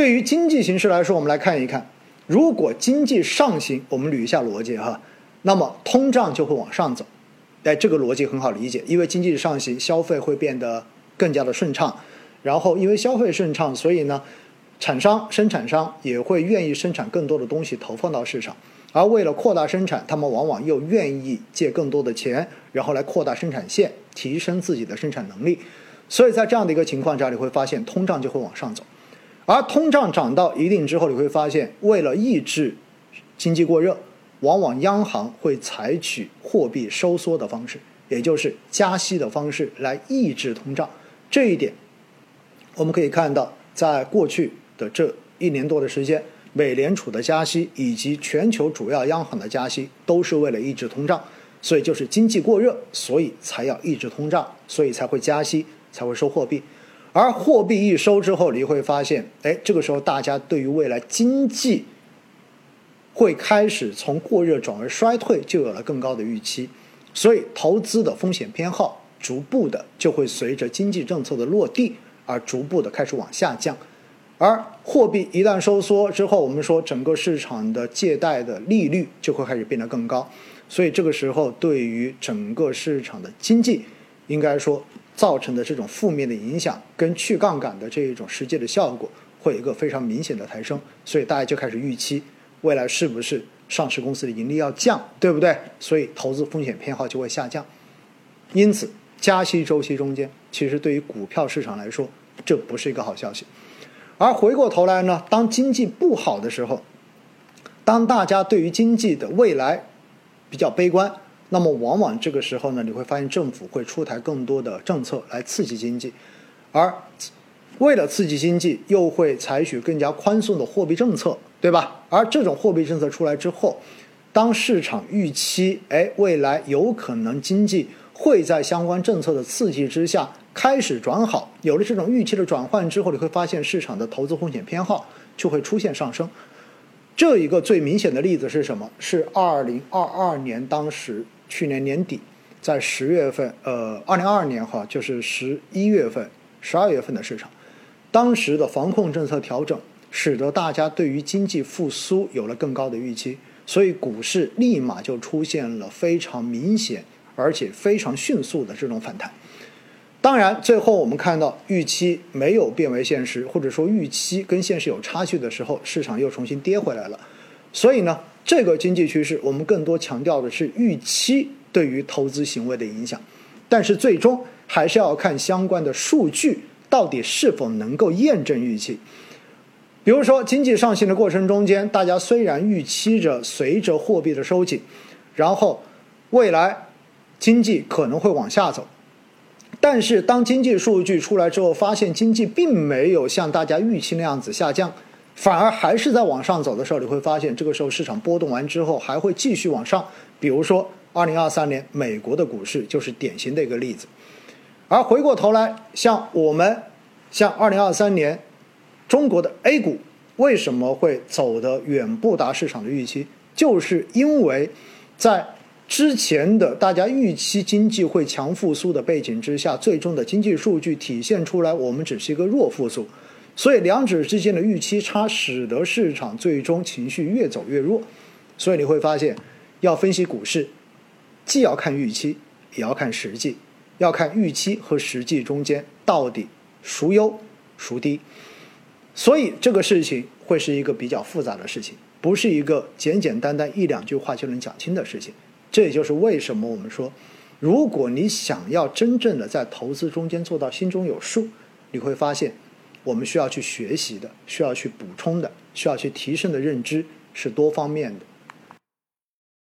对于经济形势来说，我们来看一看，如果经济上行，我们捋一下逻辑哈，那么通胀就会往上走。哎，这个逻辑很好理解，因为经济上行，消费会变得更加的顺畅，然后因为消费顺畅，所以呢，厂商、生产商也会愿意生产更多的东西投放到市场，而为了扩大生产，他们往往又愿意借更多的钱，然后来扩大生产线，提升自己的生产能力。所以在这样的一个情况下，你会发现通胀就会往上走，而通胀涨到一定之后，你会发现为了抑制经济过热。往往央行会采取货币收缩的方式，也就是加息的方式来抑制通胀。这一点，我们可以看到，在过去的这一年多的时间，美联储的加息以及全球主要央行的加息，都是为了抑制通胀。所以就是经济过热，所以才要抑制通胀，所以才会加息，才会收货币。而货币一收之后，你会发现，哎，这个时候大家对于未来经济。会开始从过热转为衰退，就有了更高的预期，所以投资的风险偏好逐步的就会随着经济政策的落地而逐步的开始往下降，而货币一旦收缩之后，我们说整个市场的借贷的利率就会开始变得更高，所以这个时候对于整个市场的经济，应该说造成的这种负面的影响跟去杠杆的这一种实际的效果会有一个非常明显的抬升，所以大家就开始预期。未来是不是上市公司的盈利要降，对不对？所以投资风险偏好就会下降。因此，加息周期中间，其实对于股票市场来说，这不是一个好消息。而回过头来呢，当经济不好的时候，当大家对于经济的未来比较悲观，那么往往这个时候呢，你会发现政府会出台更多的政策来刺激经济，而为了刺激经济，又会采取更加宽松的货币政策。对吧？而这种货币政策出来之后，当市场预期，哎，未来有可能经济会在相关政策的刺激之下开始转好，有了这种预期的转换之后，你会发现市场的投资风险偏好就会出现上升。这一个最明显的例子是什么？是二零二二年，当时去年年底，在十月份，呃，二零二二年哈，就是十一月份、十二月份的市场，当时的防控政策调整。使得大家对于经济复苏有了更高的预期，所以股市立马就出现了非常明显而且非常迅速的这种反弹。当然，最后我们看到预期没有变为现实，或者说预期跟现实有差距的时候，市场又重新跌回来了。所以呢，这个经济趋势我们更多强调的是预期对于投资行为的影响，但是最终还是要看相关的数据到底是否能够验证预期。比如说，经济上行的过程中间，大家虽然预期着随着货币的收紧，然后未来经济可能会往下走，但是当经济数据出来之后，发现经济并没有像大家预期那样子下降，反而还是在往上走的时候，你会发现这个时候市场波动完之后还会继续往上。比如说，二零二三年美国的股市就是典型的一个例子。而回过头来，像我们，像二零二三年。中国的 A 股为什么会走得远不达市场的预期？就是因为，在之前的大家预期经济会强复苏的背景之下，最终的经济数据体现出来，我们只是一个弱复苏，所以两者之间的预期差，使得市场最终情绪越走越弱。所以你会发现，要分析股市，既要看预期，也要看实际，要看预期和实际中间到底孰优孰低。所以这个事情会是一个比较复杂的事情，不是一个简简单单一两句话就能讲清的事情。这也就是为什么我们说，如果你想要真正的在投资中间做到心中有数，你会发现，我们需要去学习的、需要去补充的、需要去提升的认知是多方面的。